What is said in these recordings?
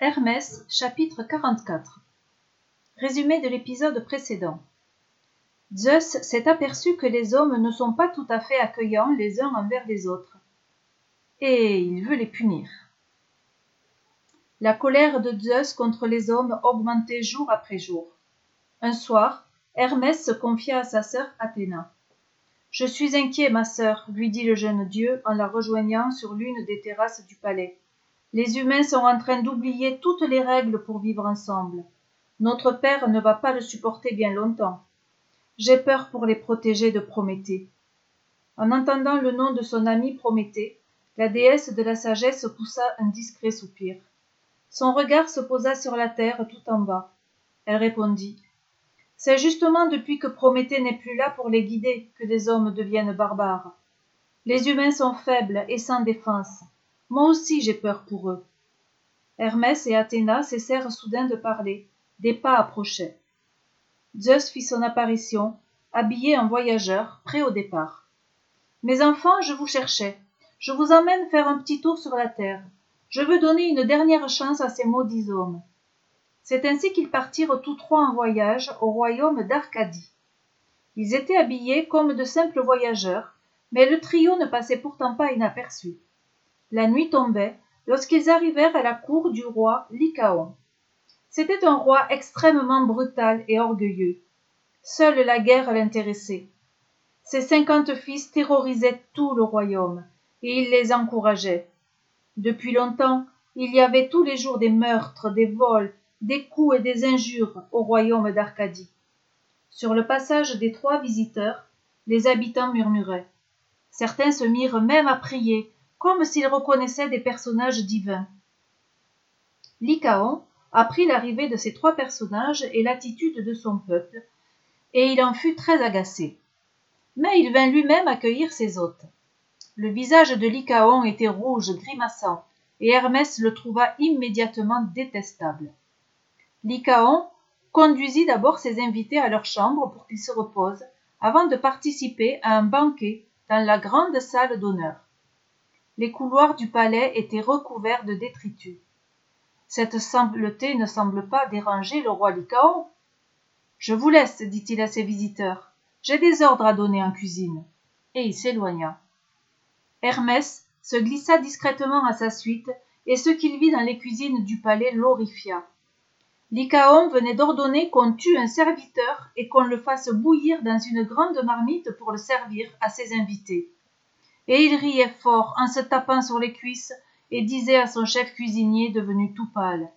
Hermès, chapitre 44 Résumé de l'épisode précédent. Zeus s'est aperçu que les hommes ne sont pas tout à fait accueillants les uns envers les autres, et il veut les punir. La colère de Zeus contre les hommes augmentait jour après jour. Un soir, Hermès se confia à sa sœur Athéna. Je suis inquiet, ma sœur, lui dit le jeune dieu en la rejoignant sur l'une des terrasses du palais. Les humains sont en train d'oublier toutes les règles pour vivre ensemble. Notre père ne va pas le supporter bien longtemps. J'ai peur pour les protéger de Prométhée. En entendant le nom de son ami Prométhée, la déesse de la sagesse poussa un discret soupir. Son regard se posa sur la terre tout en bas. Elle répondit. C'est justement depuis que Prométhée n'est plus là pour les guider que les hommes deviennent barbares. Les humains sont faibles et sans défense. Moi aussi j'ai peur pour eux. Hermès et Athéna cessèrent soudain de parler. Des pas approchaient. Zeus fit son apparition, habillé en voyageur, prêt au départ. Mes enfants, je vous cherchais. Je vous emmène faire un petit tour sur la terre. Je veux donner une dernière chance à ces maudits hommes. C'est ainsi qu'ils partirent tous trois en voyage au royaume d'Arcadie. Ils étaient habillés comme de simples voyageurs, mais le trio ne passait pourtant pas inaperçu. La nuit tombait lorsqu'ils arrivèrent à la cour du roi Lycaon. C'était un roi extrêmement brutal et orgueilleux. Seule la guerre l'intéressait. Ses cinquante fils terrorisaient tout le royaume, et il les encourageait. Depuis longtemps, il y avait tous les jours des meurtres, des vols, des coups et des injures au royaume d'Arcadie. Sur le passage des trois visiteurs, les habitants murmuraient. Certains se mirent même à prier comme s'il reconnaissait des personnages divins. Lycaon apprit l'arrivée de ces trois personnages et l'attitude de son peuple, et il en fut très agacé. Mais il vint lui-même accueillir ses hôtes. Le visage de Lycaon était rouge, grimaçant, et Hermès le trouva immédiatement détestable. Lycaon conduisit d'abord ses invités à leur chambre pour qu'ils se reposent, avant de participer à un banquet dans la grande salle d'honneur les couloirs du palais étaient recouverts de détritus. Cette saleté ne semble pas déranger le roi Lycaon. Je vous laisse, dit-il à ses visiteurs. J'ai des ordres à donner en cuisine. Et il s'éloigna. Hermès se glissa discrètement à sa suite, et ce qu'il vit dans les cuisines du palais l'horrifia. Lycaon venait d'ordonner qu'on tue un serviteur et qu'on le fasse bouillir dans une grande marmite pour le servir à ses invités et il riait fort en se tapant sur les cuisses et disait à son chef cuisinier devenu tout pâle.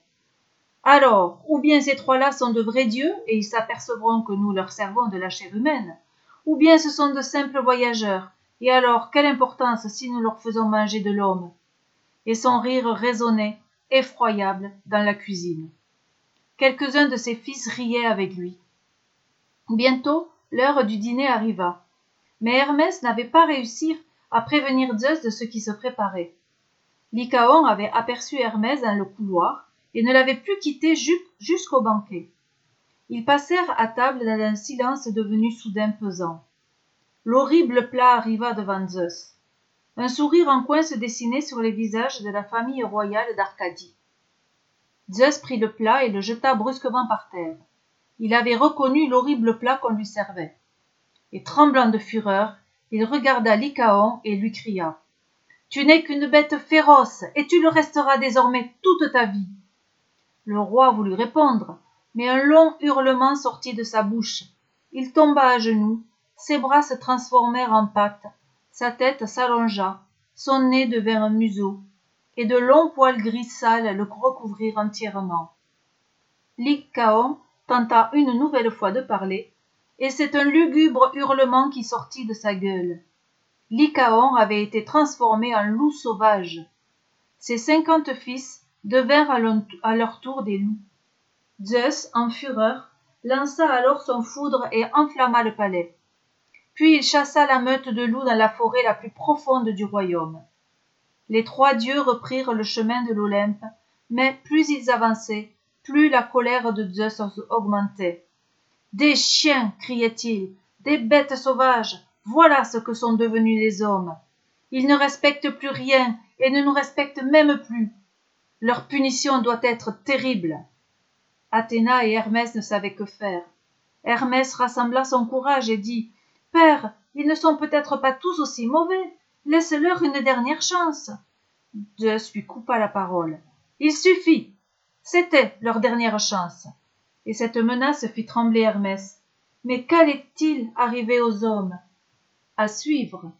Alors ou bien ces trois-là sont de vrais dieux et ils s'apercevront que nous leur servons de la chair humaine ou bien ce sont de simples voyageurs. Et alors quelle importance si nous leur faisons manger de l'homme? Et son rire résonnait effroyable dans la cuisine. Quelques-uns de ses fils riaient avec lui. Bientôt l'heure du dîner arriva. Mais hermès n'avait pas réussi à prévenir Zeus de ce qui se préparait. Lycaon avait aperçu Hermès dans le couloir et ne l'avait plus quitté jusqu'au banquet. Ils passèrent à table dans un silence devenu soudain pesant. L'horrible plat arriva devant Zeus. Un sourire en coin se dessinait sur les visages de la famille royale d'Arcadie. Zeus prit le plat et le jeta brusquement par terre. Il avait reconnu l'horrible plat qu'on lui servait. Et tremblant de fureur, il regarda Lycaon et lui cria Tu n'es qu'une bête féroce, et tu le resteras désormais toute ta vie. Le roi voulut répondre, mais un long hurlement sortit de sa bouche. Il tomba à genoux, ses bras se transformèrent en pattes, sa tête s'allongea, son nez devint un museau, et de longs poils gris sales le recouvrirent entièrement. Lycaon tenta une nouvelle fois de parler, et c'est un lugubre hurlement qui sortit de sa gueule. Lycaon avait été transformé en loup sauvage. Ses cinquante fils devinrent à leur tour des loups. Zeus, en fureur, lança alors son foudre et enflamma le palais. Puis il chassa la meute de loups dans la forêt la plus profonde du royaume. Les trois dieux reprirent le chemin de l'Olympe, mais plus ils avançaient, plus la colère de Zeus augmentait. Des chiens, criait-il, des bêtes sauvages, voilà ce que sont devenus les hommes. Ils ne respectent plus rien et ne nous respectent même plus. leur punition doit être terrible. Athéna et hermès ne savaient que faire. Hermès rassembla son courage et dit père ils ne sont peut-être pas tous aussi mauvais. Laisse-leur une dernière chance zeus lui coupa la parole il suffit. C'était leur dernière chance et cette menace fit trembler hermès. Mais qu'allait-il arriver aux hommes? À suivre